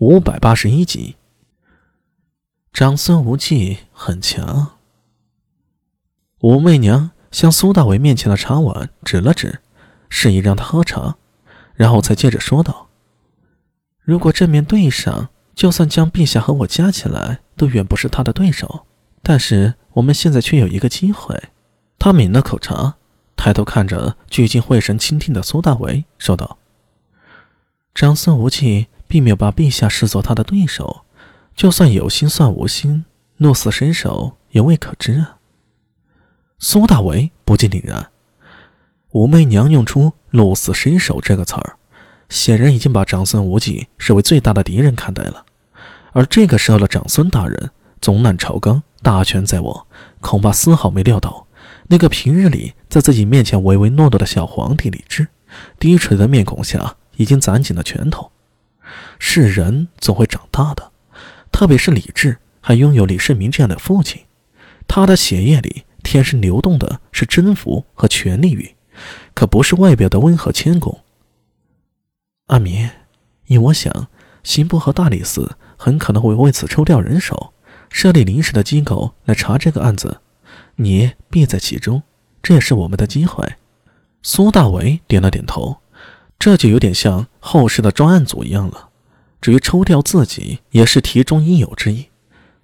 五百八十一集。长孙无忌很强。武媚娘向苏大伟面前的茶碗指了指，示意让他喝茶，然后才接着说道：“如果正面对上，就算将陛下和我加起来，都远不是他的对手。但是我们现在却有一个机会。”他抿了口茶，抬头看着聚精会神倾听的苏大伟，说道：“长孙无忌并没有把陛下视作他的对手。”就算有心算无心，鹿死谁手也未可知啊！苏大为不禁凛然。武媚娘用出“鹿死谁手”这个词儿，显然已经把长孙无忌视为最大的敌人看待了。而这个时候的长孙大人总揽朝纲，大权在握，恐怕丝毫没料到，那个平日里在自己面前唯唯诺诺的小皇帝李治，低垂的面孔下已经攒紧了拳头。是人总会长大的。特别是李治还拥有李世民这样的父亲，他的血液里天生流动的是征服和权力欲，可不是外表的温和谦恭。阿弥，依我想，刑部和大理寺很可能会为此抽调人手，设立临时的机构来查这个案子，你必在其中，这也是我们的机会。苏大为点了点头，这就有点像后世的专案组一样了。至于抽调自己，也是题中应有之意。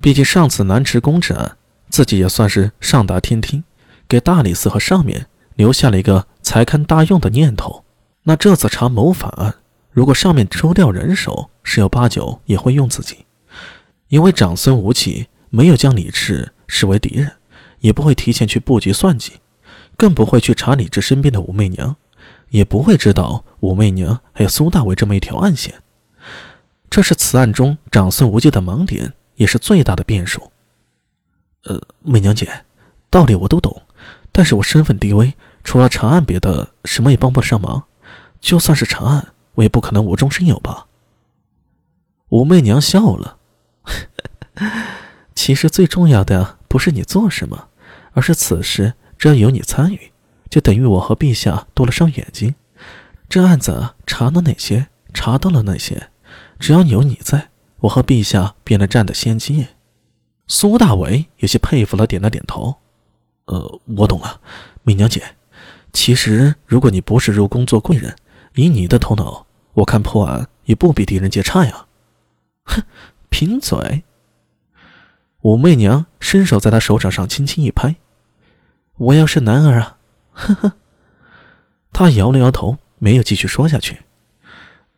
毕竟上次南池宫之案，自己也算是上达天听，给大理寺和上面留下了一个才堪大用的念头。那这次查谋反案，如果上面抽调人手，十有八九也会用自己。因为长孙无忌没有将李治视为敌人，也不会提前去布局算计，更不会去查李治身边的武媚娘，也不会知道武媚娘还有苏大伟这么一条暗线。这是此案中长孙无忌的盲点，也是最大的变数。呃，媚娘姐，道理我都懂，但是我身份低微，除了查案，别的什么也帮不上忙。就算是查案，我也不可能无中生有吧？武媚娘笑了，其实最重要的不是你做什么，而是此时只要有你参与，就等于我和陛下多了双眼睛。这案子查了哪些，查到了哪些。只要有你在，我和陛下便能占得先机。苏大为有些佩服了，点了点头。呃，我懂了，媚娘姐。其实，如果你不是入宫做贵人，以你的头脑，我看破案也不比狄仁杰差呀。哼，贫嘴。武媚娘伸手在他手掌上轻轻一拍。我要是男儿啊，呵呵。他摇了摇头，没有继续说下去。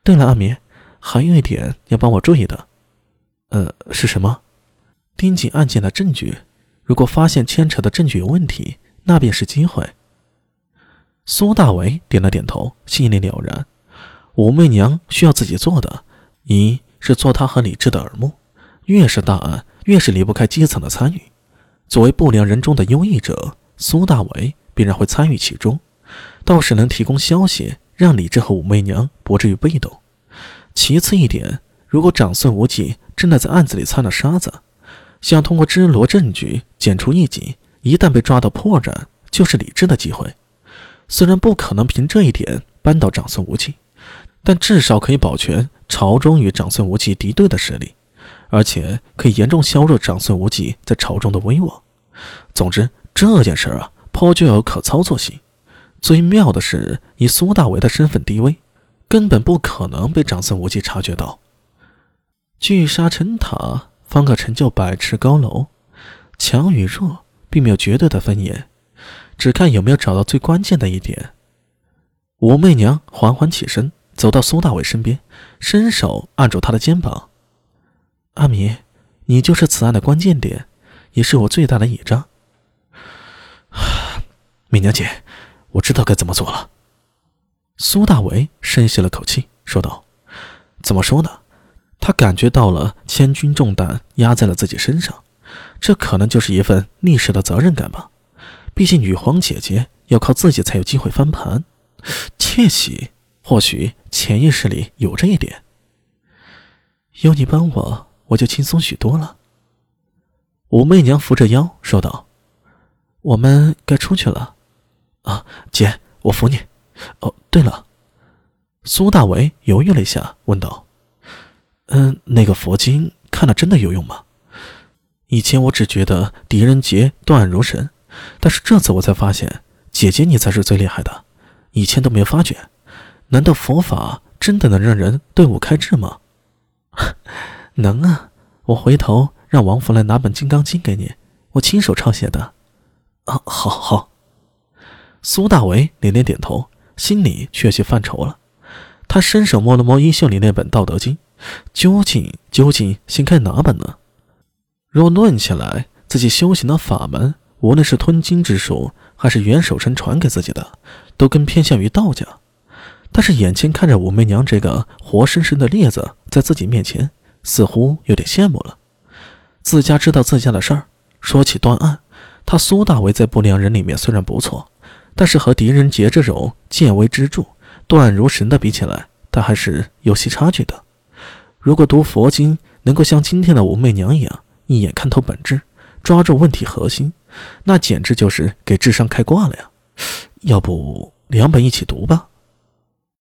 对了，阿明。还有一点要帮我注意的，呃，是什么？盯紧案件的证据，如果发现牵扯的证据有问题，那便是机会。苏大为点了点头，心里了然。武媚娘需要自己做的，一是做他和李治的耳目，越是大案，越是离不开基层的参与。作为不良人中的优异者，苏大为必然会参与其中，倒是能提供消息，让李治和武媚娘不至于被动。其次一点，如果长孙无忌真的在案子里掺了沙子，想通过支罗证据剪除异己，一旦被抓到破绽，就是李治的机会。虽然不可能凭这一点扳倒长孙无忌，但至少可以保全朝中与长孙无忌敌对的实力，而且可以严重削弱长孙无忌在朝中的威望。总之，这件事啊，颇具有可操作性。最妙的是，以苏大为的身份地位。根本不可能被长孙无忌察觉到。聚沙成塔，方可成就百尺高楼。强与弱并没有绝对的分野，只看有没有找到最关键的一点。武媚娘缓缓起身，走到苏大伟身边，伸手按住他的肩膀：“阿弥，你就是此案的关键点，也是我最大的倚仗。”媚娘姐，我知道该怎么做了。苏大为深吸了口气，说道：“怎么说呢？他感觉到了千钧重担压在了自己身上，这可能就是一份历史的责任感吧。毕竟女皇姐姐要靠自己才有机会翻盘，窃喜，或许潜意识里有这一点。有你帮我，我就轻松许多了。”武媚娘扶着腰说道：“我们该出去了。啊，姐，我扶你。”哦，对了，苏大为犹豫了一下，问道：“嗯，那个佛经看了真的有用吗？以前我只觉得狄仁杰断案如神，但是这次我才发现，姐姐你才是最厉害的，以前都没发觉。难道佛法真的能让人顿悟开智吗？能啊，我回头让王福来拿本《金刚经》给你，我亲手抄写的。啊，好好。苏大为连连点头，心里却有些犯愁了。他伸手摸了摸衣袖里那本《道德经》，究竟究竟先看哪本呢？若论起来，自己修行的法门，无论是吞金之术，还是袁守诚传给自己的，都更偏向于道家。但是眼前看着武媚娘这个活生生的例子在自己面前，似乎有点羡慕了。自家知道自家的事儿，说起断案，他苏大为在不良人里面虽然不错，但是和狄仁杰这种见微知著、断如神的比起来，他还是有些差距的。如果读佛经能够像今天的武媚娘一样，一眼看透本质，抓住问题核心，那简直就是给智商开挂了呀！要不两本一起读吧？